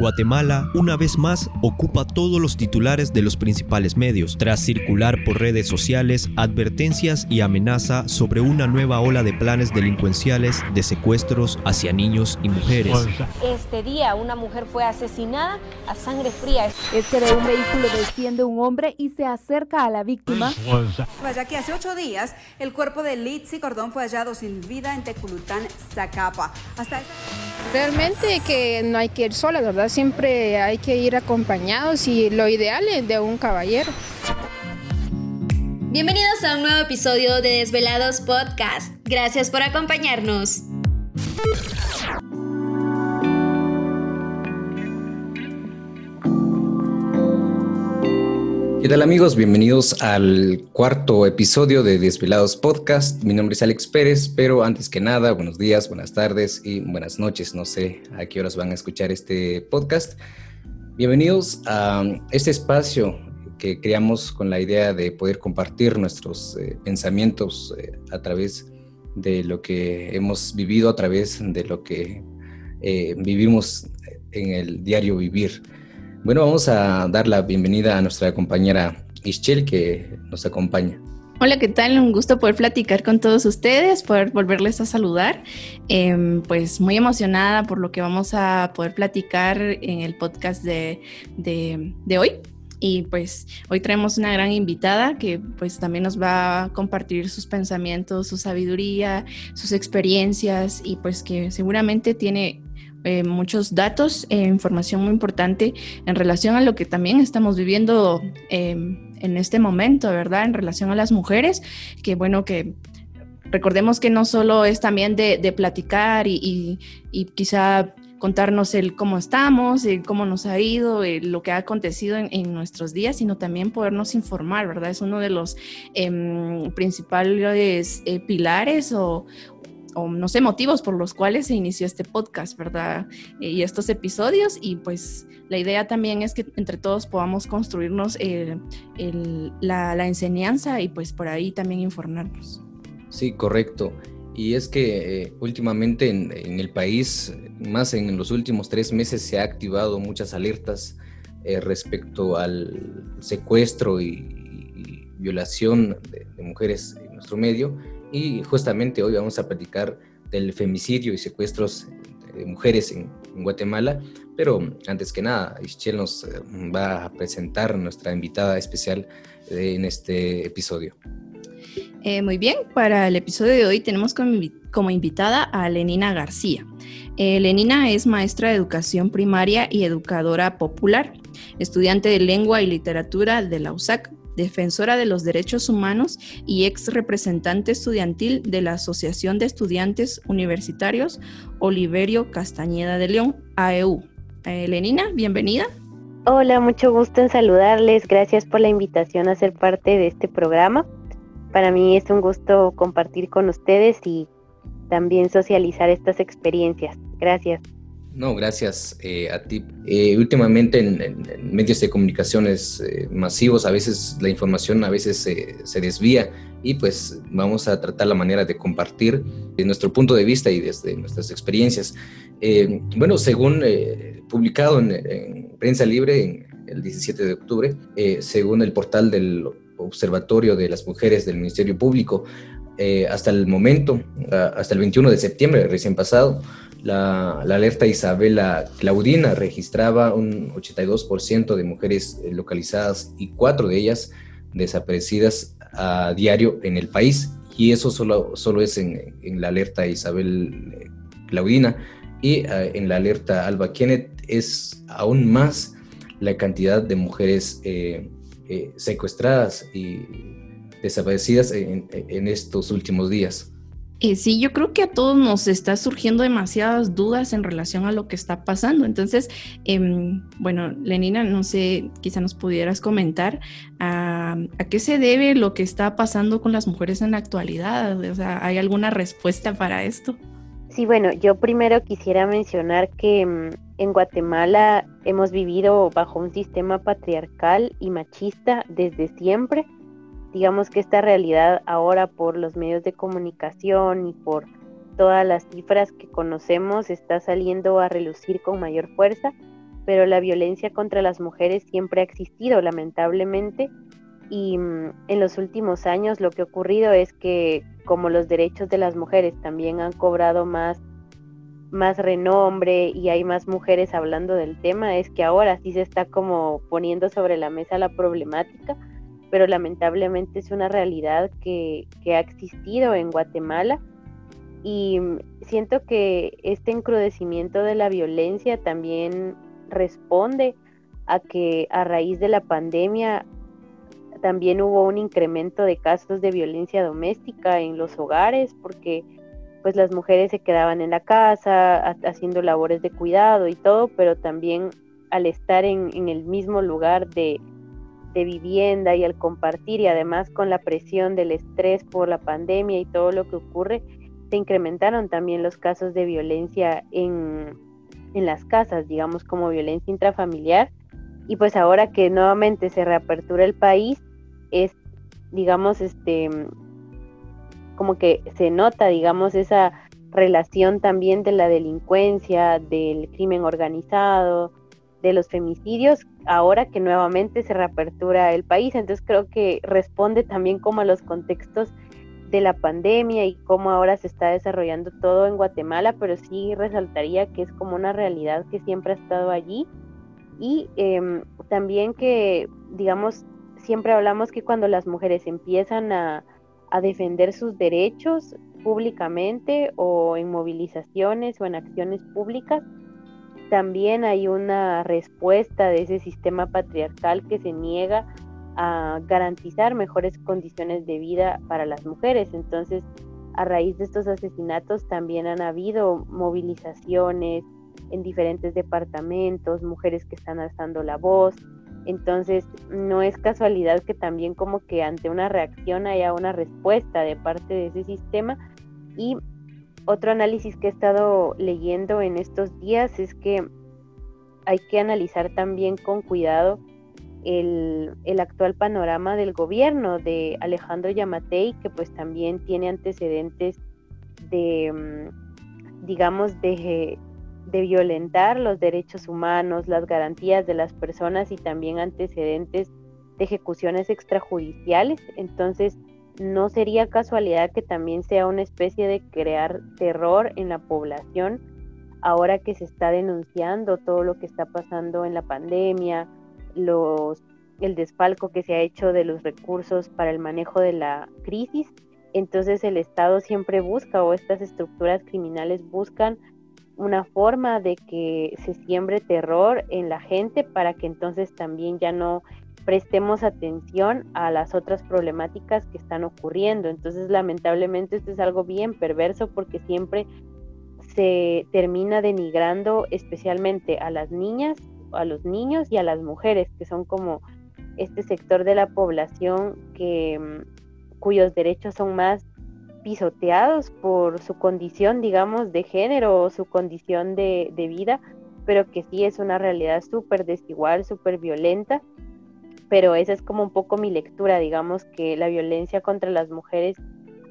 Guatemala, una vez más, ocupa todos los titulares de los principales medios, tras circular por redes sociales advertencias y amenaza sobre una nueva ola de planes delincuenciales de secuestros hacia niños y mujeres. Este día una mujer fue asesinada a sangre fría. Es que de un vehículo desciende un hombre y se acerca a la víctima. Vaya que hace ocho días el cuerpo de Litsi Cordón fue hallado sin vida en Teculután, Zacapa. Hasta Realmente que no hay que ir sola, ¿verdad? Siempre hay que ir acompañados y lo ideal es de un caballero. Bienvenidos a un nuevo episodio de Desvelados Podcast. Gracias por acompañarnos. ¿Qué tal amigos? Bienvenidos al cuarto episodio de Desvelados Podcast. Mi nombre es Alex Pérez, pero antes que nada, buenos días, buenas tardes y buenas noches. No sé a qué horas van a escuchar este podcast. Bienvenidos a este espacio que creamos con la idea de poder compartir nuestros eh, pensamientos eh, a través de lo que hemos vivido, a través de lo que eh, vivimos en el diario vivir. Bueno, vamos a dar la bienvenida a nuestra compañera Ischel que nos acompaña. Hola, ¿qué tal? Un gusto poder platicar con todos ustedes, poder volverles a saludar. Em, pues muy emocionada por lo que vamos a poder platicar en el podcast de, de, hoy. Y pues hoy traemos una gran invitada que pues también nos va a compartir sus pensamientos, su sabiduría, sus experiencias y pues que seguramente tiene eh, muchos datos e información muy importante en relación a lo que también estamos viviendo em, en este momento, ¿verdad? En relación a las mujeres, que bueno, que recordemos que no solo es también de, platicar y, quizá contarnos el cómo estamos, el cómo nos ha ido, lo que ha acontecido en, nuestros días, sino también podernos informar, ¿verdad? Es uno de los em, principales eh, pilares o, o no sé, motivos por los cuales se inició este podcast, ¿verdad? Eh, y estos episodios y pues la idea también es que entre todos podamos construirnos la, enseñanza y pues por ahí también informarnos. Sí, correcto. Y es que eh, últimamente en, el país, más en los últimos tres meses, se ha activado muchas alertas eh, respecto al secuestro y, violación de mujeres en nuestro medio y justamente hoy vamos a platicar del femicidio y secuestros de mujeres en, Guatemala, pero antes que nada, Ischel nos eh, va a presentar nuestra invitada especial en este episodio. Eh, muy bien, para el episodio de hoy tenemos como, invitada a Lenina García. Eh, Lenina es maestra de educación primaria y educadora popular, estudiante de lengua y literatura de la USAC, defensora de los derechos humanos y ex representante estudiantil de la Asociación de Estudiantes Universitarios Oliverio Castañeda de León, AEU. Eh, Lenina, bienvenida. Hola, mucho gusto en saludarles. Gracias por la invitación a ser parte de este programa. Para mí es un gusto compartir con ustedes y también socializar estas experiencias. Gracias. No, gracias eh, a ti. Eh, últimamente en, medios de comunicaciones eh, masivos a veces la información a veces se desvía y pues vamos a tratar la manera de compartir de nuestro punto de vista y desde nuestras experiencias. bueno, según publicado en, Prensa Libre el 17 de octubre, según el portal del Observatorio de las Mujeres del Ministerio Público, hasta el momento, hasta el 21 de septiembre recién pasado, la, alerta Isabela Claudina registraba un 82% de mujeres eh, localizadas y cuatro de ellas desaparecidas a diario en el país. Y eso solo, solo es en, la alerta Isabel eh, Claudina. Y eh, en la alerta Alba Kenneth es aún más la cantidad de mujeres secuestradas y desaparecidas en estos últimos días. Eh, sí, yo creo que a todos nos está surgiendo demasiadas dudas en relación a lo que está pasando. Entonces, em, bueno, Lenina, no sé, quizá nos pudieras comentar a, qué se debe lo que está pasando con las mujeres en la actualidad. O sea, ¿hay alguna respuesta para esto? Sí, bueno, yo primero quisiera mencionar que em, en Guatemala hemos vivido bajo un sistema patriarcal y machista desde siempre digamos que esta realidad ahora por los medios de comunicación y por todas las cifras que conocemos está saliendo a relucir con mayor fuerza, pero la violencia contra las mujeres siempre ha existido, lamentablemente, y mm, en los últimos años lo que ha ocurrido es que como los derechos de las mujeres también han cobrado más más renombre y hay más mujeres hablando del tema, es que ahora sí se está como poniendo sobre la mesa la problemática, pero lamentablemente es una realidad que, que ha existido en Guatemala. Y mm, siento que este encrudecimiento de la violencia también responde a que a raíz de la pandemia también hubo un incremento de casos de violencia doméstica en los hogares porque pues las mujeres se quedaban en la casa haciendo labores de cuidado y todo, pero también al estar en, el mismo lugar de, de, vivienda y al compartir y además con la presión del estrés por la pandemia y todo lo que ocurre, se incrementaron también los casos de violencia en, en las casas, digamos como violencia intrafamiliar. Y pues ahora que nuevamente se reapertura el país, es, digamos, este, como que se nota, digamos, esa relación también de la delincuencia, del crimen organizado, de los femicidios, ahora que nuevamente se reapertura el país. Entonces creo que responde también como a los contextos de la pandemia y cómo ahora se está desarrollando todo en Guatemala, pero sí resaltaría que es como una realidad que siempre ha estado allí y em, también que, digamos, siempre hablamos que cuando las mujeres empiezan a, defender sus derechos públicamente o en movilizaciones o en acciones públicas, también hay una respuesta de ese sistema patriarcal que se niega a garantizar mejores condiciones de vida para las mujeres. Entonces, a raíz de estos asesinatos también han habido movilizaciones en diferentes departamentos, mujeres que están alzando la voz, entonces, no es casualidad que también como que ante una reacción haya una respuesta de parte de ese sistema. Y otro análisis que he estado leyendo en estos días es que hay que analizar también con cuidado el, actual panorama del gobierno de Alejandro Yamatei, que pues también tiene antecedentes de, mm, digamos, de de violentar los derechos humanos, las garantías de las personas y también antecedentes de ejecuciones extrajudiciales. Entonces, no sería casualidad que también sea una especie de crear terror en la población ahora que se está denunciando todo lo que está pasando en la pandemia, los, el desfalco que se ha hecho de los recursos para el manejo de la crisis. Entonces el Estado siempre busca o estas estructuras criminales buscan una forma de que se siembre terror en la gente para que entonces también ya no prestemos atención a las otras problemáticas que están ocurriendo. Entonces, lamentablemente, esto es algo bien perverso porque siempre se termina denigrando especialmente a las niñas, a los niños y a las mujeres, que son como este sector de la población que mm, cuyos derechos son más pisoteados por su condición, digamos, de género o su condición de, vida, pero que sí es una realidad súper desigual, súper violenta. Pero esa es como un poco mi lectura, digamos, que la violencia contra las mujeres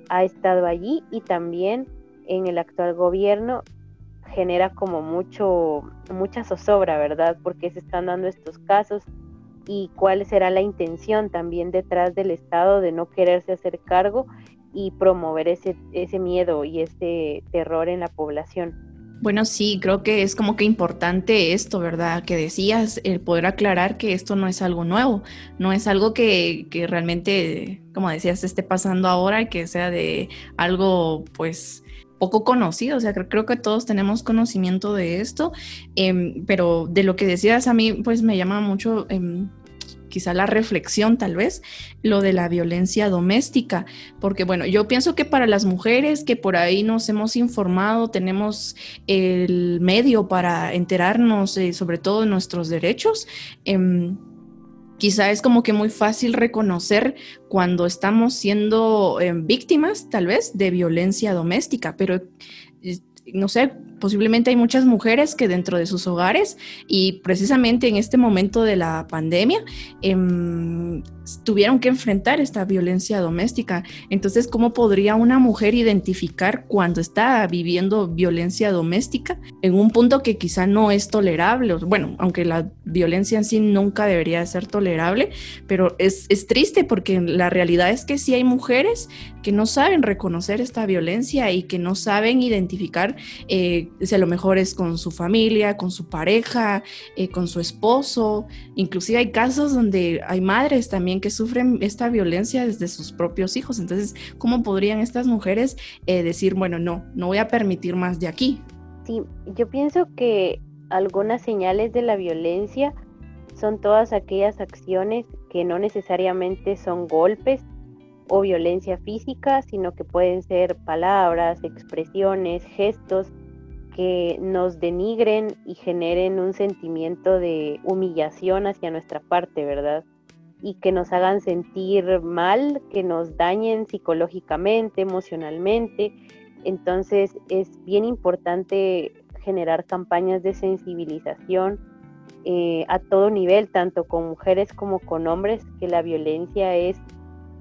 ha estado allí y también en el actual gobierno genera como mucho, mucha zozobra, ¿verdad? Porque se están dando estos casos y cuál será la intención también detrás del Estado de no quererse hacer cargo y promover ese, ese miedo y ese terror en la población. Bueno, sí, creo que es como que importante esto, ¿verdad? Que decías, el poder aclarar que esto no es algo nuevo, no es algo que, que realmente, como decías, esté pasando ahora y que sea de algo, pues, poco conocido, o sea, creo, que todos tenemos conocimiento de esto, em, pero de lo que decías a mí, pues me llama mucho em, quizá la reflexión tal vez, lo de la violencia doméstica, porque bueno, yo pienso que para las mujeres que por ahí nos hemos informado, tenemos el medio para enterarnos eh, sobre todo de nuestros derechos. Em, quizá es como que muy fácil reconocer cuando estamos siendo em, víctimas, tal vez, de violencia doméstica, pero no sé, posiblemente hay muchas mujeres que dentro de sus hogares y precisamente en este momento de la pandemia em, tuvieron que enfrentar esta violencia doméstica. Entonces, ¿cómo podría una mujer identificar cuando está viviendo violencia doméstica en un punto que quizá no es tolerable? Bueno, aunque la violencia en sí nunca debería ser tolerable, pero es, es triste porque la realidad es que sí hay mujeres que no saben reconocer esta violencia y que no saben identificar eh, si a lo mejor es con su familia, con su pareja, eh, con su esposo. Inclusive hay casos donde hay madres también que sufren esta violencia desde sus propios hijos. Entonces, ¿cómo podrían estas mujeres eh, decir, bueno, no, no voy a permitir más de aquí? Sí, yo pienso que algunas señales de la violencia son todas aquellas acciones que no necesariamente son golpes, o violencia física, sino que pueden ser palabras, expresiones, gestos que nos denigren y generen un sentimiento de humillación hacia nuestra parte, ¿verdad? Y que nos hagan sentir mal, que nos dañen psicológicamente, emocionalmente. Entonces es bien importante generar campañas de sensibilización eh, a todo nivel, tanto con mujeres como con hombres, que la violencia es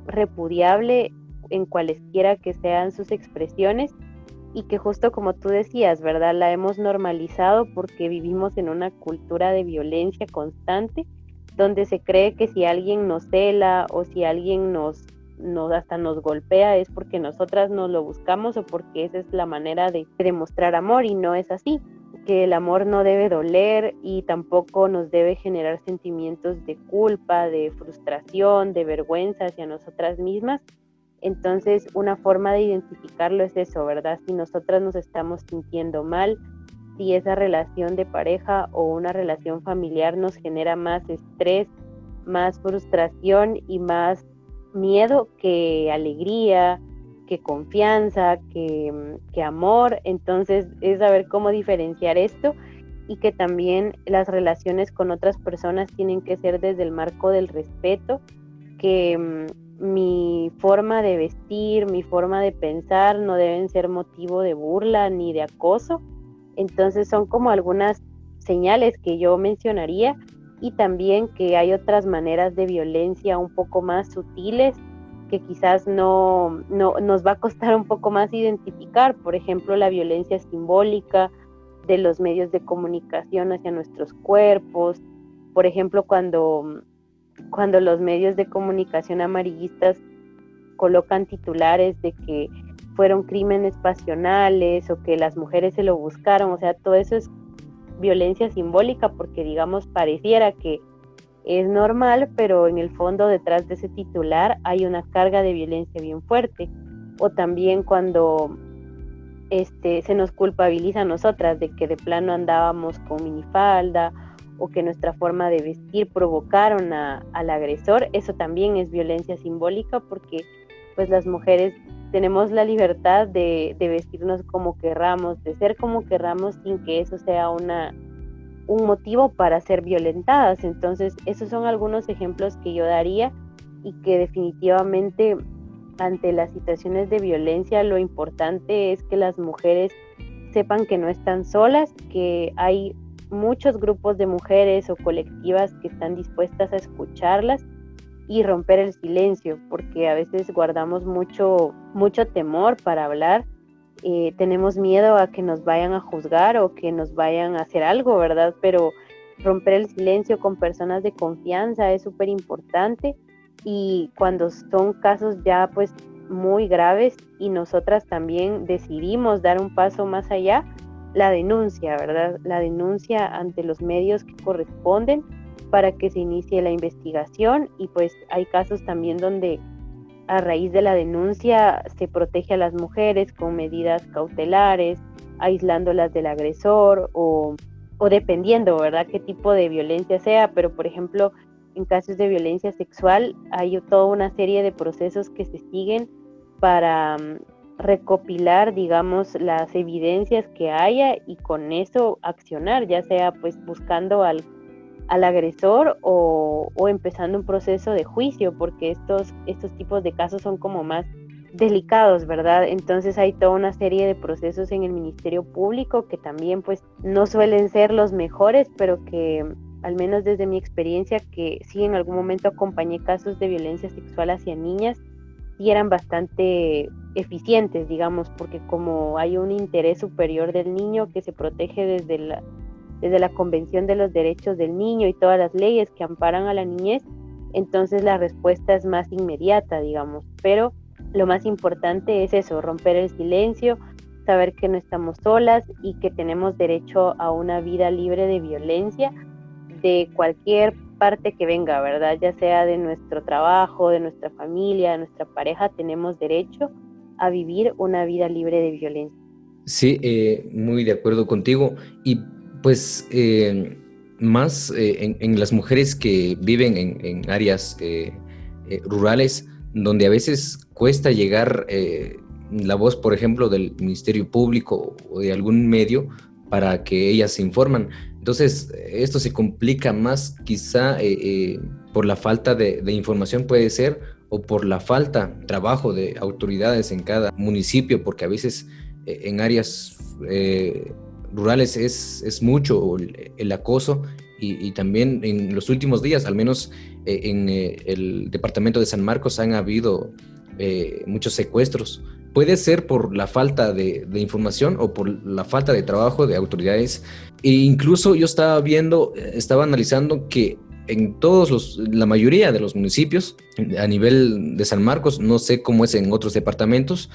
repudiable en cualesquiera que sean sus expresiones y que justo como tú decías, ¿verdad? La hemos normalizado porque vivimos en una cultura de violencia constante donde se cree que si alguien nos cela o si alguien nos, nos hasta nos golpea es porque nosotras nos lo buscamos o porque esa es la manera de demostrar amor y no es así que el amor no debe doler y tampoco nos debe generar sentimientos de culpa, de frustración, de vergüenza hacia nosotras mismas. Entonces, una forma de identificarlo es eso, ¿verdad? Si nosotras nos estamos sintiendo mal, si esa relación de pareja o una relación familiar nos genera más estrés, más frustración y más miedo que alegría, que confianza, que, amor. Entonces es saber cómo diferenciar esto y que también las relaciones con otras personas tienen que ser desde el marco del respeto, que mm, mi forma de vestir, mi forma de pensar no deben ser motivo de burla ni de acoso. Entonces son como algunas señales que yo mencionaría y también que hay otras maneras de violencia un poco más sutiles que quizás no, nos va a costar un poco más identificar, por ejemplo, la violencia simbólica de los medios de comunicación hacia nuestros cuerpos, por ejemplo, cuando, cuando los medios de comunicación amarillistas colocan titulares de que fueron crímenes pasionales o que las mujeres se lo buscaron, o sea, todo eso es violencia simbólica porque digamos pareciera que es normal, pero en el fondo detrás de ese titular hay una carga de violencia bien fuerte. O también cuando este, se nos culpabiliza a nosotras de que de plano andábamos con minifalda o que nuestra forma de vestir provocaron al agresor, eso también es violencia simbólica porque pues las mujeres tenemos la libertad de, de vestirnos como querramos, de ser como querramos sin que eso sea una un motivo para ser violentadas. Entonces, esos son algunos ejemplos que yo daría y que definitivamente ante las situaciones de violencia lo importante es que las mujeres sepan que no están solas, que hay muchos grupos de mujeres o colectivas que están dispuestas a escucharlas y romper el silencio, porque a veces guardamos mucho mucho temor para hablar eh, tenemos miedo a que nos vayan a juzgar o que nos vayan a hacer algo, ¿verdad? Pero romper el silencio con personas de confianza es súper importante y cuando son casos ya pues muy graves y nosotras también decidimos dar un paso más allá, la denuncia, ¿verdad? La denuncia ante los medios que corresponden para que se inicie la investigación y pues hay casos también donde a raíz de la denuncia se protege a las mujeres con medidas cautelares, aislándolas del agresor o, dependiendo, ¿verdad?, qué tipo de violencia sea, pero por ejemplo, en casos de violencia sexual hay toda una serie de procesos que se siguen para recopilar, digamos, las evidencias que haya y con eso accionar, ya sea pues buscando al al agresor o, empezando un proceso de juicio, porque estos, estos tipos de casos son como más delicados, ¿verdad? Entonces hay toda una serie de procesos en el Ministerio Público que también pues no suelen ser los mejores, pero que al menos desde mi experiencia, que sí en algún momento acompañé casos de violencia sexual hacia niñas, sí eran bastante eficientes, digamos, porque como hay un interés superior del niño que se protege desde la, desde la Convención de los Derechos del Niño y todas las leyes que amparan a la niñez, entonces la respuesta es más inmediata, digamos. Pero lo más importante es eso, romper el silencio, saber que no estamos solas y que tenemos derecho a una vida libre de violencia de cualquier parte que venga, ¿verdad? Ya sea de nuestro trabajo, de nuestra familia, de nuestra pareja, tenemos derecho a vivir una vida libre de violencia. Sí, eh, muy de acuerdo contigo. Y pues eh, más eh, en, las mujeres que viven en, áreas rurales, donde a veces cuesta llegar la voz, por ejemplo, del Ministerio Público o de algún medio para que ellas se informan. Entonces, esto se complica más quizá eh, eh, por la falta de, información puede ser o por la falta de trabajo de autoridades en cada municipio, porque a veces eh, en áreas rurales es, es mucho el, acoso y, también en los últimos días, al menos en el departamento de San Marcos, han habido muchos secuestros puede ser por la falta de, información o por la falta de trabajo de autoridades. E incluso yo estaba viendo, estaba analizando que en todos los, la mayoría de los municipios a nivel de San Marcos, no sé cómo es en otros departamentos,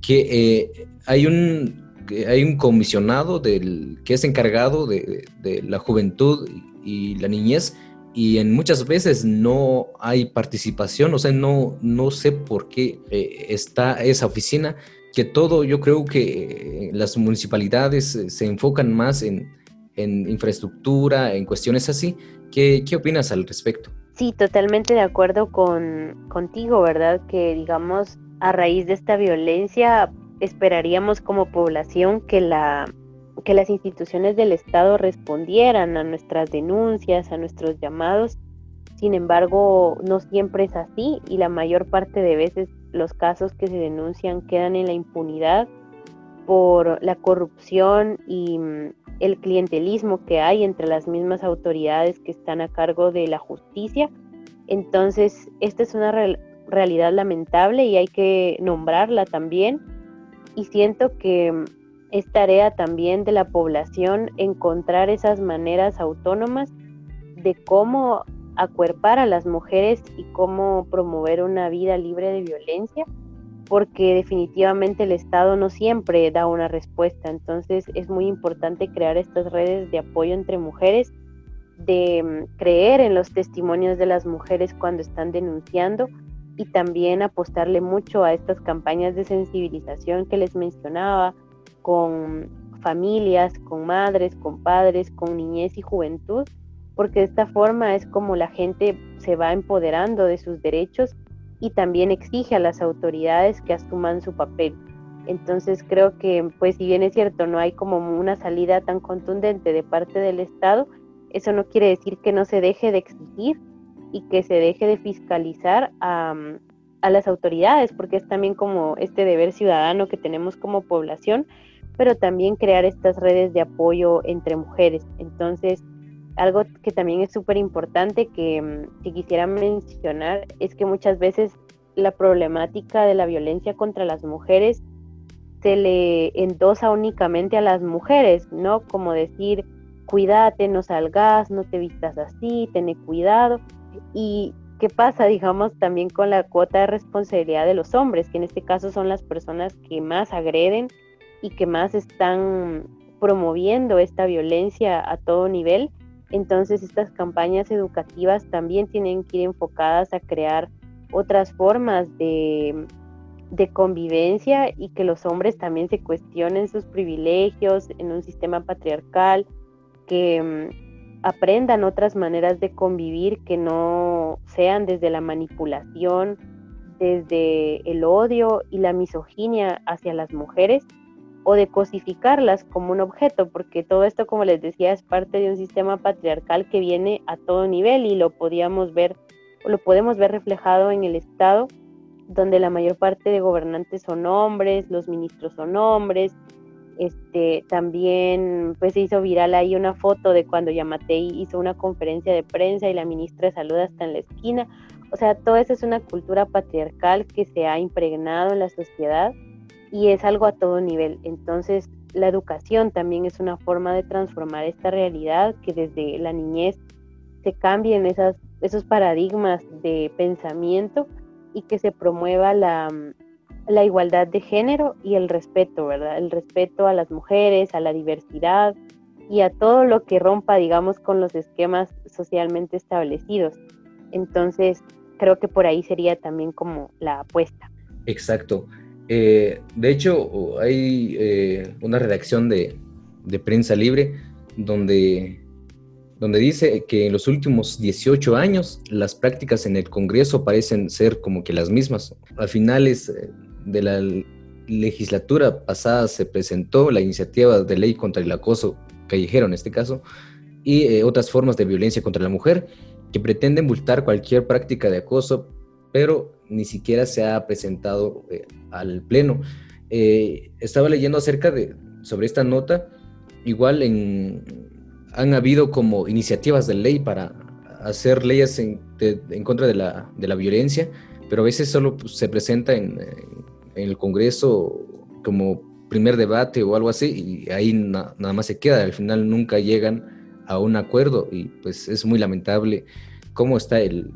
que eh, hay un hay un comisionado del, que es encargado de, de la juventud y la niñez y en muchas veces no hay participación, o sea, no, no sé por qué eh, está esa oficina, que todo yo creo que eh, las municipalidades eh, se enfocan más en, en infraestructura, en cuestiones así. ¿Qué, ¿Qué, opinas al respecto? Sí, totalmente de acuerdo con, contigo, ¿verdad? Que digamos, a raíz de esta violencia, esperaríamos como población que la que las instituciones del Estado respondieran a nuestras denuncias, a nuestros llamados. Sin embargo, no siempre es así y la mayor parte de veces los casos que se denuncian quedan en la impunidad por la corrupción y mm, el clientelismo que hay entre las mismas autoridades que están a cargo de la justicia. Entonces, esta es una realidad lamentable y hay que nombrarla también. Y siento que mm, es tarea también de la población encontrar esas maneras autónomas de cómo acuerpar a las mujeres y cómo promover una vida libre de violencia, porque definitivamente el Estado no siempre da una respuesta. Entonces es muy importante crear estas redes de apoyo entre mujeres, de mm, creer en los testimonios de las mujeres cuando están denunciando y también apostarle mucho a estas campañas de sensibilización que les mencionaba, con familias, con madres, con padres, con niñez y juventud, porque de esta forma es como la gente se va empoderando de sus derechos y también exige a las autoridades que asuman su papel. Entonces creo que, pues si bien es cierto, no hay como una salida tan contundente de parte del Estado, eso no quiere decir que no se deje de exigir y que se deje de fiscalizar a, a las autoridades, porque es también como este deber ciudadano que tenemos como población pero también crear estas redes de apoyo entre mujeres. Entonces, algo que también es súper importante que, mm, que, quisiera mencionar es que muchas veces la problemática de la violencia contra las mujeres se le endosa únicamente a las mujeres, ¿no? Como decir, cuídate, no salgas, no te vistas así, ten cuidado. Y qué pasa, digamos, también con la cuota de responsabilidad de los hombres, que en este caso son las personas que más agreden y que más están promoviendo esta violencia a todo nivel. Entonces estas campañas educativas también tienen que ir enfocadas a crear otras formas de, de convivencia y que los hombres también se cuestionen sus privilegios en un sistema patriarcal, que mm, aprendan otras maneras de convivir que no sean desde la manipulación, desde el odio y la misoginia hacia las mujeres, o de cosificarlas como un objeto, porque todo esto, como les decía, es parte de un sistema patriarcal que viene a todo nivel y lo podíamos ver, lo podemos ver reflejado en el Estado donde la mayor parte de gobernantes son hombres, los ministros son hombres. Este, también pues se hizo viral ahí una foto de cuando Yamatei hizo una conferencia de prensa y la ministra de salud está en la esquina. O sea, todo eso es una cultura patriarcal que se ha impregnado en la sociedad y es algo a todo nivel. Entonces, la educación también es una forma de transformar esta realidad que desde la niñez se cambien esas, esos paradigmas de pensamiento y que se promueva la, la igualdad de género y el respeto, ¿verdad? El respeto a las mujeres, a la diversidad y a todo lo que rompa, digamos, con los esquemas socialmente establecidos. Entonces, creo que por ahí sería también como la apuesta. Exacto. Eh, de hecho, hay eh, una redacción de, prensa libre donde, donde dice que en los últimos 18 años las prácticas en el Congreso parecen ser como que las mismas. A finales eh, de la legislatura pasada se presentó la iniciativa de ley contra el acoso callejero en este caso y otras formas de violencia contra la mujer que pretende multar cualquier práctica de acoso pero ni siquiera se ha presentado eh, al Pleno. Eh, estaba leyendo acerca de, sobre esta nota, igual en, han habido como iniciativas de ley para hacer leyes en, contra de la, de la, violencia, pero a veces solo pues, se presenta en, en, el Congreso como primer debate o algo así y ahí nada más se queda, al final nunca llegan a un acuerdo y pues es muy lamentable cómo está el,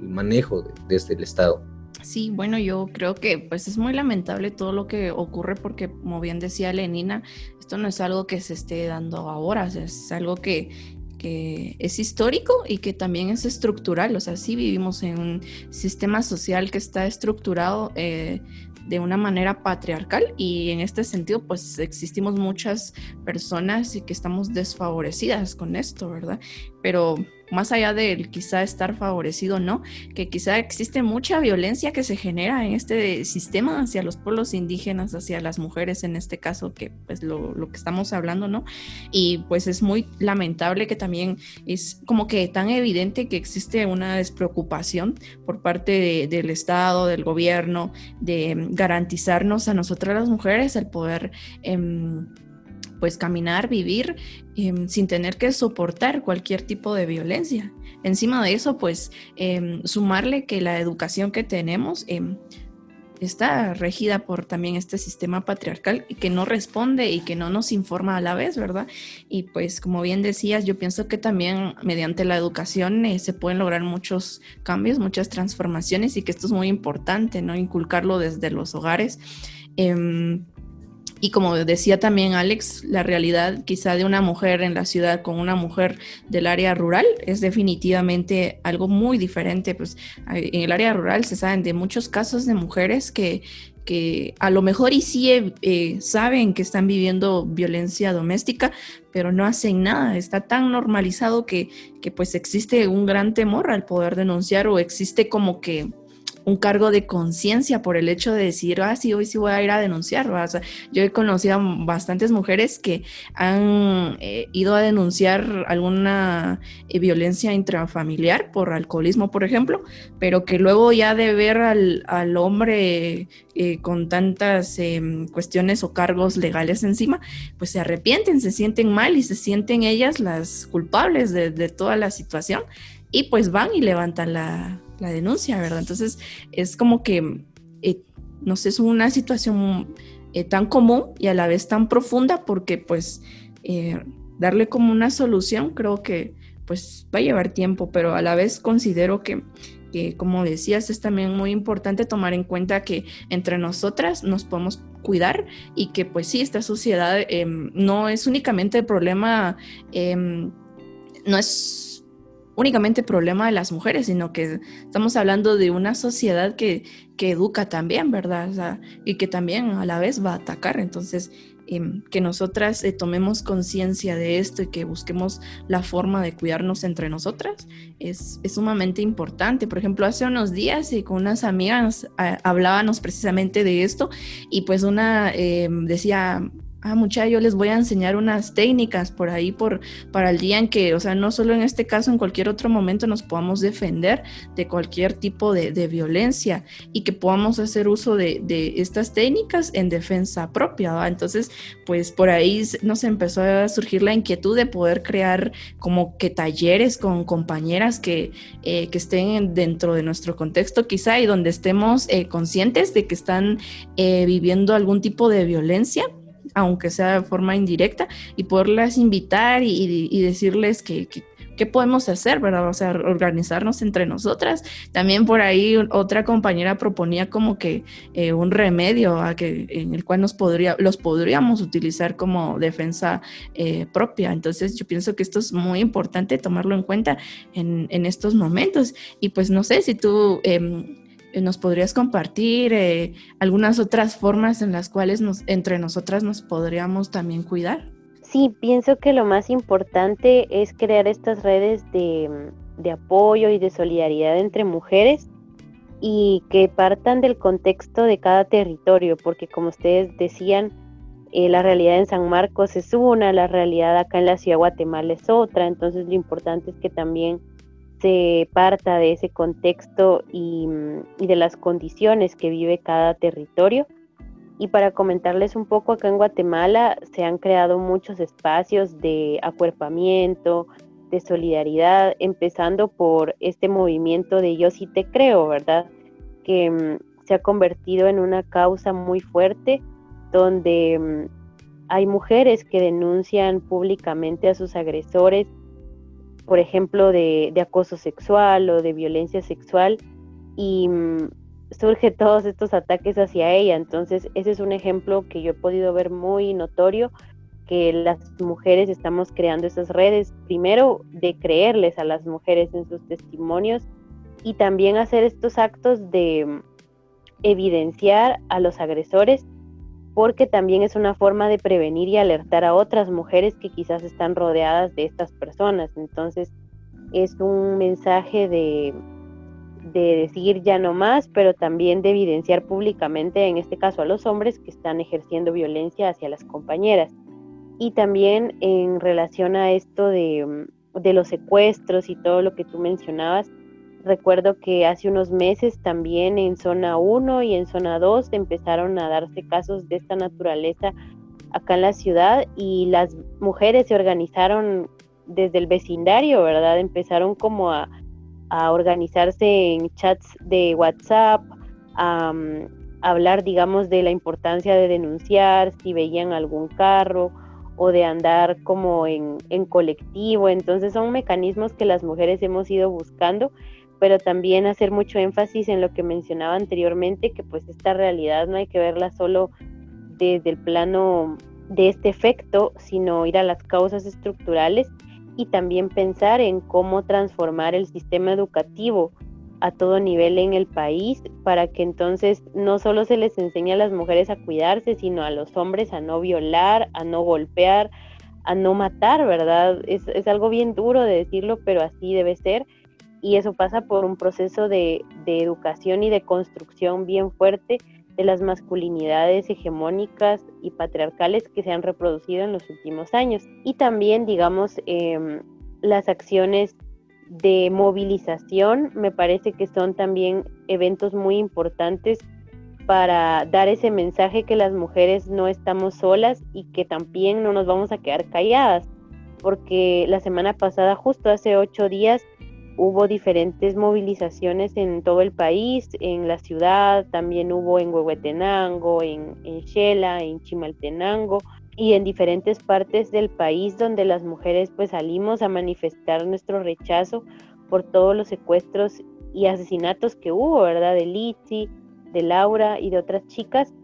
manejo desde el Estado. Sí, bueno, yo creo que pues es muy lamentable todo lo que ocurre porque como bien decía Lenina, esto no es algo que se esté dando ahora, es algo que, que es histórico y que también es estructural, o sea, sí vivimos en un sistema social que está estructurado eh, de una manera patriarcal y en este sentido pues existimos muchas personas y que estamos desfavorecidas con esto, ¿verdad? Pero más allá de quizá estar favorecido no, que quizá existe mucha violencia que se genera en este sistema hacia los pueblos indígenas, hacia las mujeres en este caso, que pues lo, que estamos hablando, ¿no? Y pues es muy lamentable que también es como que tan evidente que existe una despreocupación por parte del Estado, del gobierno, de garantizarnos a nosotras las mujeres el poder... Em, pues caminar, vivir em, sin tener que soportar cualquier tipo de violencia. Encima de eso, pues em, sumarle que la educación que tenemos em, está regida por también este sistema patriarcal que no responde y que no nos informa a la vez, ¿verdad? Y pues como bien decías, yo pienso que también mediante la educación eh, se pueden lograr muchos cambios, muchas transformaciones y que esto es muy importante, ¿no? Inculcarlo desde los hogares. Y como decía también Alex, la realidad quizá de una mujer en la ciudad con una mujer del área rural es definitivamente algo muy diferente. Pues en el área rural se saben de muchos casos de mujeres que, que a lo mejor sí eh, saben que están viviendo violencia doméstica, pero no hacen nada. Está tan normalizado que, que pues existe un gran temor al poder denunciar o existe como que un cargo de conciencia por el hecho de decir, ah, sí, hoy sí voy a ir a denunciar. O yo he conocido a bastantes mujeres que han eh, ido a denunciar alguna eh, violencia intrafamiliar por alcoholismo, por ejemplo, pero que luego ya de ver al, al hombre eh, con tantas em, cuestiones o cargos legales encima, pues se arrepienten, se sienten mal y se sienten ellas las culpables de toda la situación y pues van y levantan la, la denuncia, ¿verdad? Entonces es como que, eh, no sé, es una situación eh, tan común y a la vez tan profunda porque pues eh, darle como una solución creo que pues va a llevar tiempo, pero a la vez considero que, como decías, es también muy importante tomar en cuenta que entre nosotras nos podemos cuidar y que pues sí, esta sociedad em, no es únicamente el problema, em, no es únicamente problema de las mujeres, sino que estamos hablando de una sociedad que, que educa también, ¿verdad? y que también a la vez va a atacar. Entonces, em, que nosotras eh, tomemos conciencia de esto y que busquemos la forma de cuidarnos entre nosotras es, sumamente importante. Por ejemplo, hace unos días y con unas amigas hablábamos precisamente de esto y pues una em, decía, ah, mucha, yo les voy a enseñar unas técnicas por ahí por, para el día en que, o sea, no solo en este caso, en cualquier otro momento nos podamos defender de cualquier tipo de, violencia y que podamos hacer uso de, estas técnicas en defensa propia. Entonces, pues por ahí nos empezó a surgir la inquietud de poder crear como que talleres con compañeras que, eh, que estén dentro de nuestro contexto quizá y donde estemos eh, conscientes de que están eh, viviendo algún tipo de violencia aunque sea de forma indirecta, y poderlas invitar y, decirles que, qué podemos hacer, ¿verdad? O sea, organizarnos entre nosotras. También por ahí otra compañera proponía como que eh, un remedio a que, en el cual nos podría, los podríamos utilizar como defensa eh, propia. Entonces yo pienso que esto es muy importante tomarlo en cuenta en, en estos momentos. Y pues no sé si tú... Eh, ¿Nos podrías compartir eh, algunas otras formas en las cuales nos, entre nosotras nos podríamos también cuidar? Sí, pienso que lo más importante es crear estas redes de, apoyo y de solidaridad entre mujeres y que partan del contexto de cada territorio, porque como ustedes decían, eh, la realidad en San Marcos es una, la realidad acá en la ciudad de Guatemala es otra, entonces lo importante es que también se parta de ese contexto y, de las condiciones que vive cada territorio. Y para comentarles un poco, acá en Guatemala se han creado muchos espacios de acuerpamiento, de solidaridad, empezando por este movimiento de Yo sí te creo, ¿verdad? Que mm, se ha convertido en una causa muy fuerte donde mm, hay mujeres que denuncian públicamente a sus agresores por ejemplo, de, acoso sexual o de violencia sexual y mm, surge todos estos ataques hacia ella. Entonces, ese es un ejemplo que yo he podido ver muy notorio, que las mujeres estamos creando esas redes, primero de creerles a las mujeres en sus testimonios y también hacer estos actos de mm, evidenciar a los agresores porque también es una forma de prevenir y alertar a otras mujeres que quizás están rodeadas de estas personas. Entonces es un mensaje de, de decir ya no más, pero también de evidenciar públicamente, en este caso a los hombres que están ejerciendo violencia hacia las compañeras. Y también en relación a esto de, de los secuestros y todo lo que tú mencionabas, Recuerdo que hace unos meses también en zona 1 y en zona 2 empezaron a darse casos de esta naturaleza acá en la ciudad y las mujeres se organizaron desde el vecindario, ¿verdad? Empezaron como a, organizarse en chats de WhatsApp, a, hablar, digamos, de la importancia de denunciar si veían algún carro o de andar como en, en colectivo. Entonces son mecanismos que las mujeres hemos ido buscando pero también hacer mucho énfasis en lo que mencionaba anteriormente, que pues esta realidad no hay que verla solo desde el plano de este efecto, sino ir a las causas estructurales y también pensar en cómo transformar el sistema educativo a todo nivel en el país para que entonces no solo se les enseñe a las mujeres a cuidarse, sino a los hombres a no violar, a no golpear, a no matar, ¿verdad? Es, es algo bien duro de decirlo, pero así debe ser y eso pasa por un proceso de, educación y de construcción bien fuerte de las masculinidades hegemónicas y patriarcales que se han reproducido en los últimos años. Y también, digamos, em, las acciones de movilización me parece que son también eventos muy importantes para dar ese mensaje que las mujeres no estamos solas y que también no nos vamos a quedar calladas, porque la semana pasada, justo hace ocho días, hubo diferentes movilizaciones en todo el país, en la ciudad, también hubo en Huehuetenango, en, en en Chimaltenango y en diferentes partes del país donde las mujeres pues salimos a manifestar nuestro rechazo por todos los secuestros y asesinatos que hubo, ¿verdad? De Litsi, de Laura y de otras chicas.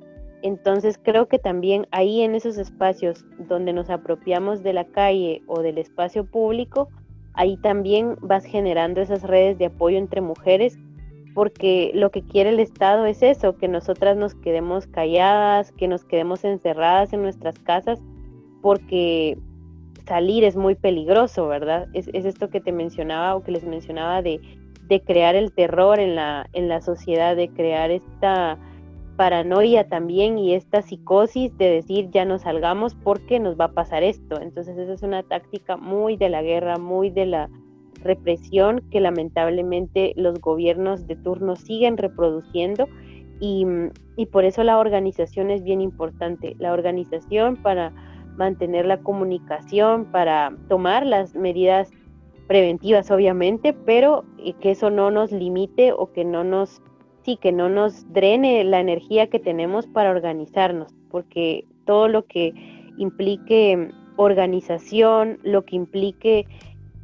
Entonces creo que también ahí en esos espacios donde nos apropiamos de la calle o del espacio público, ahí también vas generando esas redes de apoyo entre mujeres, porque lo que quiere el Estado es eso, que nosotras nos quedemos calladas, que nos quedemos encerradas en nuestras casas, porque salir es muy peligroso, ¿verdad? Es, esto que te mencionaba o que les mencionaba de, crear el terror en la, en la sociedad, de crear esta paranoia también y esta psicosis de decir ya no salgamos porque nos va a pasar esto. Entonces esa es una táctica muy de la guerra, muy de la represión que lamentablemente los gobiernos de turno siguen reproduciendo y, y por eso la organización es bien importante. La organización para mantener la comunicación, para tomar las medidas preventivas obviamente, pero eh, que eso no nos limite o que no nos sí, que no nos drene la energía que tenemos para organizarnos, porque todo lo que implique organización, lo que implique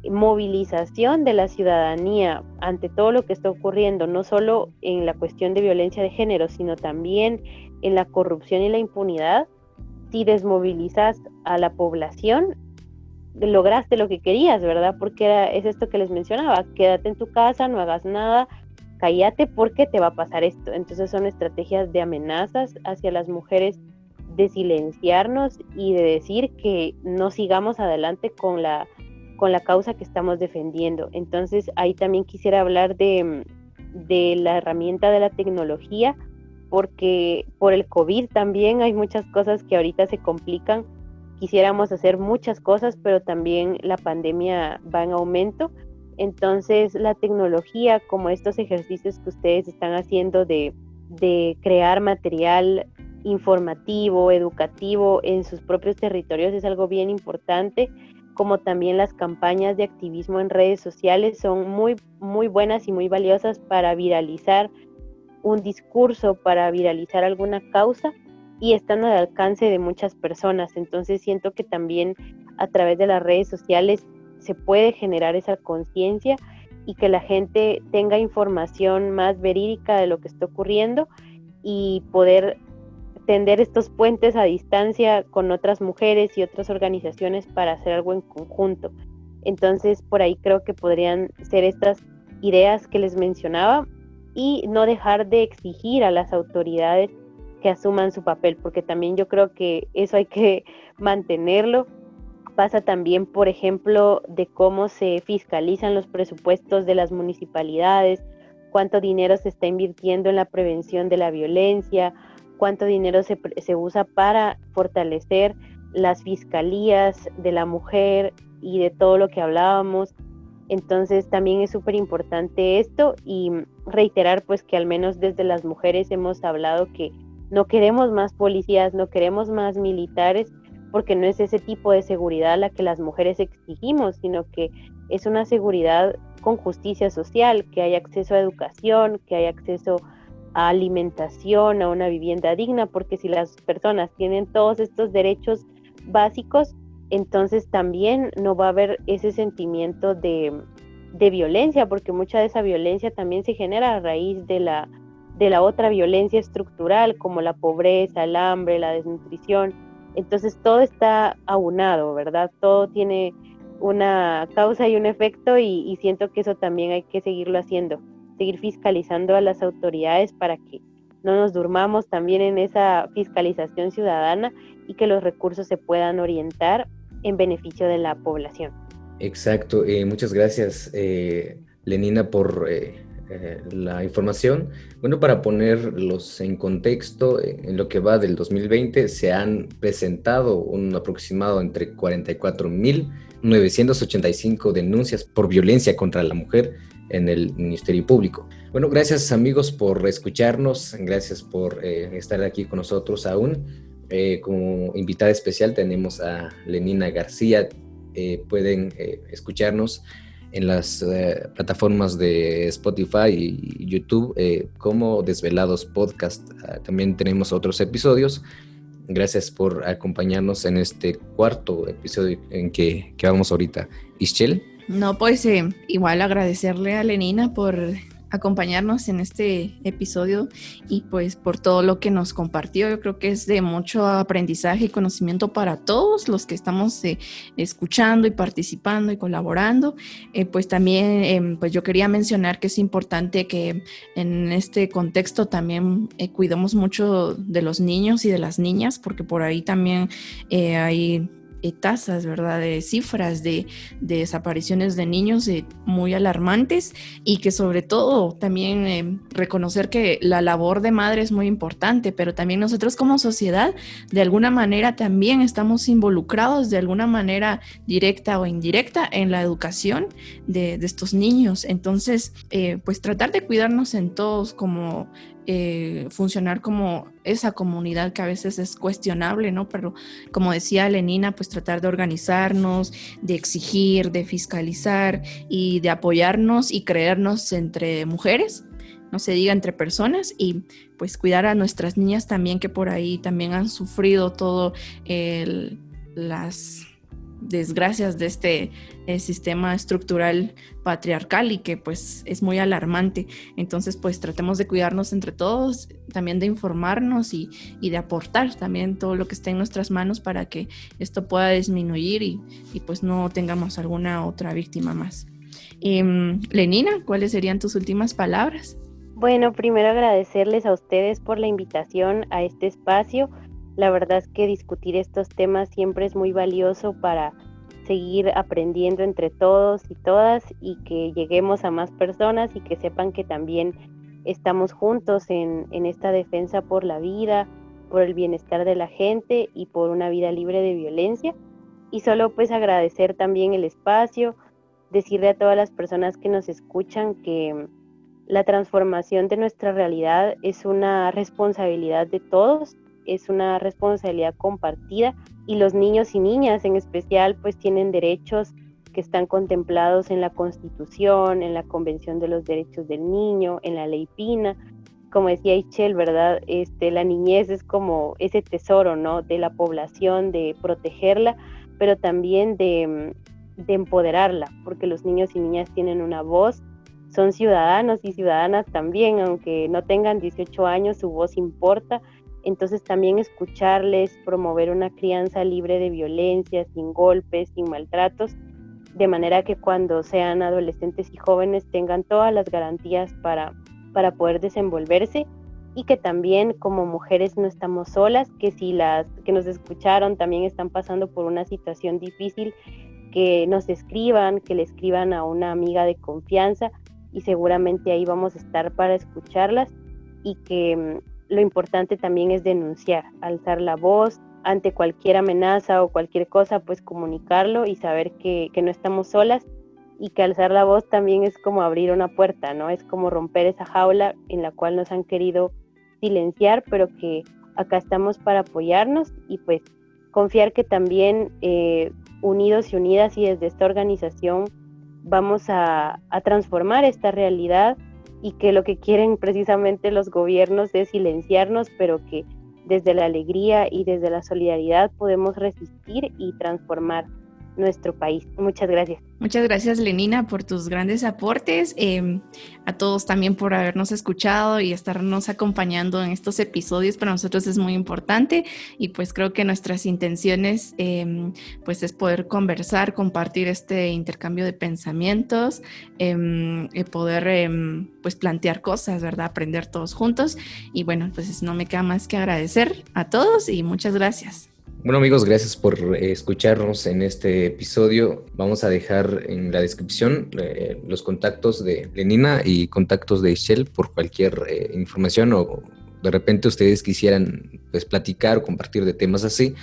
movilización de la ciudadanía ante todo lo que está ocurriendo, no solo en la cuestión de violencia de género, sino también en la corrupción y la impunidad, si desmovilizas a la población, lograste lo que querías, ¿verdad? Porque es esto que les mencionaba, quédate en tu casa, no hagas nada, cállate porque te va a pasar esto. Entonces son estrategias de amenazas hacia las mujeres, de silenciarnos y de decir que no sigamos adelante con la, con la causa que estamos defendiendo. Entonces ahí también quisiera hablar de, de la herramienta de la tecnología, porque por el COVID también hay muchas cosas que ahorita se complican. Quisiéramos hacer muchas cosas, pero también la pandemia va en aumento entonces, la tecnología, como estos ejercicios que ustedes están haciendo de, crear material informativo, educativo en sus propios territorios es algo bien importante, como también las campañas de activismo en redes sociales son muy, muy buenas y muy valiosas para viralizar un discurso, para viralizar alguna causa y están al alcance de muchas personas. Entonces siento que también a través de las redes sociales se puede generar esa conciencia y que la gente tenga información más verídica de lo que está ocurriendo y poder tender estos puentes a distancia con otras mujeres y otras organizaciones para hacer algo en conjunto. Entonces, por ahí creo que podrían ser estas ideas que les mencionaba y no dejar de exigir a las autoridades que asuman su papel, porque también yo creo que eso hay que mantenerlo pasa también, por ejemplo, de cómo se fiscalizan los presupuestos de las municipalidades, cuánto dinero se está invirtiendo en la prevención de la violencia, cuánto dinero se, se usa para fortalecer las fiscalías de la mujer y de todo lo que hablábamos. Entonces también es súper importante esto y reiterar pues que al menos desde las mujeres hemos hablado que no queremos más policías, no queremos más militares, porque no es ese tipo de seguridad la que las mujeres exigimos, sino que es una seguridad con justicia social, que haya acceso a educación, que haya acceso a alimentación, a una vivienda digna, porque si las personas tienen todos estos derechos básicos, entonces también no va a haber ese sentimiento de, de violencia, porque mucha de esa violencia también se genera a raíz de la, de la otra violencia estructural, como la pobreza, el hambre, la desnutrición. Entonces todo está aunado, ¿verdad? Todo tiene una causa y un efecto y, siento que eso también hay que seguirlo haciendo, seguir fiscalizando a las autoridades para que no nos durmamos también en esa fiscalización ciudadana y que los recursos se puedan orientar en beneficio de la población. Exacto, eh, muchas gracias eh, Lenina por eh, eh, la información. Bueno, para ponerlos en contexto, eh, en lo que va del 2020 se han presentado un aproximado entre 44.985 denuncias por violencia contra la mujer en el Ministerio Público. Bueno, gracias amigos por escucharnos, gracias por eh, estar aquí con nosotros aún. como invitada especial tenemos a Lenina García. pueden escucharnos en las eh, plataformas de Spotify y YouTube eh, como Desvelados Podcast. Ah, también tenemos otros episodios. Gracias por acompañarnos en este cuarto episodio en que, que vamos ahorita. Ischel. No, pues eh, igual agradecerle a Lenina por acompañarnos en este episodio y pues por todo lo que nos compartió. Yo creo que es de mucho aprendizaje y conocimiento para todos los que estamos eh, escuchando y participando y colaborando. Eh, pues también em, pues yo quería mencionar que es importante que en este contexto también eh, cuidemos mucho de los niños y de las niñas porque por ahí también hay tasas, ¿verdad? De cifras de, desapariciones de niños eh, muy alarmantes y que sobre todo también eh, reconocer que la labor de madre es muy importante, pero también nosotros como sociedad de alguna manera también estamos involucrados de alguna manera directa o indirecta en la educación de estos niños. Entonces, pues tratar de cuidarnos en todos como eh, funcionar como esa comunidad que a veces es cuestionable, ¿no? Pero como decía Lenina, pues tratar de organizarnos, de exigir, de fiscalizar y de apoyarnos y creernos entre mujeres, no se diga entre personas y pues cuidar a nuestras niñas también que por ahí también han sufrido todo el, las desgracias de este eh, sistema estructural patriarcal y que pues es muy alarmante. Entonces pues tratemos de cuidarnos entre todos, también de informarnos y, de aportar también todo lo que esté en nuestras manos para que esto pueda disminuir y, pues no tengamos alguna otra víctima más. Em, Lenina, ¿cuáles serían tus últimas palabras? Bueno, primero agradecerles a ustedes por la invitación a este espacio la verdad es que discutir estos temas siempre es muy valioso para seguir aprendiendo entre todos y todas y que lleguemos a más personas y que sepan que también estamos juntos en, esta defensa por la vida, por el bienestar de la gente y por una vida libre de violencia. Y solo pues agradecer también el espacio, decirle a todas las personas que nos escuchan que la transformación de nuestra realidad es una responsabilidad de todos es una responsabilidad compartida y los niños y niñas en especial pues tienen derechos que están contemplados en la Constitución, en la Convención de los Derechos del Niño, en la Ley Pina. Como decía Ichel, ¿verdad? Este, la niñez es como ese tesoro, ¿no? De la población, de protegerla, pero también de, de empoderarla, porque los niños y niñas tienen una voz, son ciudadanos y ciudadanas también, aunque no tengan 18 años, su voz importa entonces también escucharles, promover una crianza libre de violencia, sin golpes, sin maltratos, de manera que cuando sean adolescentes y jóvenes tengan todas las garantías para, para poder desenvolverse y que también como mujeres no estamos solas, que si las que nos escucharon también están pasando por una situación difícil, que nos escriban, que le escriban a una amiga de confianza y seguramente ahí vamos a estar para escucharlas y que lo importante también es denunciar, alzar la voz ante cualquier amenaza o cualquier cosa, pues comunicarlo y saber que, no estamos solas y que alzar la voz también es como abrir una puerta, ¿no? Es como romper esa jaula en la cual nos han querido silenciar, pero que acá estamos para apoyarnos y pues confiar que también eh, unidos y unidas y desde esta organización vamos a, a transformar esta realidad y que lo que quieren precisamente los gobiernos es silenciarnos, pero que desde la alegría y desde la solidaridad podemos resistir y transformar nuestro país. Muchas gracias. Muchas gracias, Lenina, por tus grandes aportes. Em, a todos también por habernos escuchado y estarnos acompañando en estos episodios. Para nosotros es muy importante y pues creo que nuestras intenciones em, pues es poder conversar, compartir este intercambio de pensamientos, em, y poder pues plantear cosas, ¿verdad? Aprender todos juntos. Y bueno, pues no me queda más que agradecer a todos y muchas gracias. Bueno amigos, gracias por eh, escucharnos en este episodio. Vamos a dejar en la descripción eh, los contactos de Lenina y contactos de Ishel por cualquier eh, información o de repente ustedes quisieran pues platicar o compartir de temas así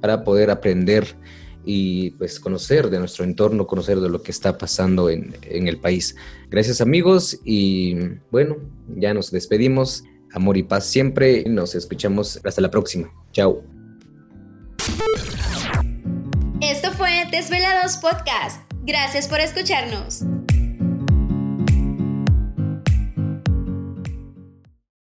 para poder aprender y pues conocer de nuestro entorno, conocer de lo que está pasando en, en el país. Gracias amigos y bueno, ya nos despedimos. Amor y paz siempre. Nos escuchamos hasta la próxima. Chao. Desvelados Podcast. Gracias por escucharnos.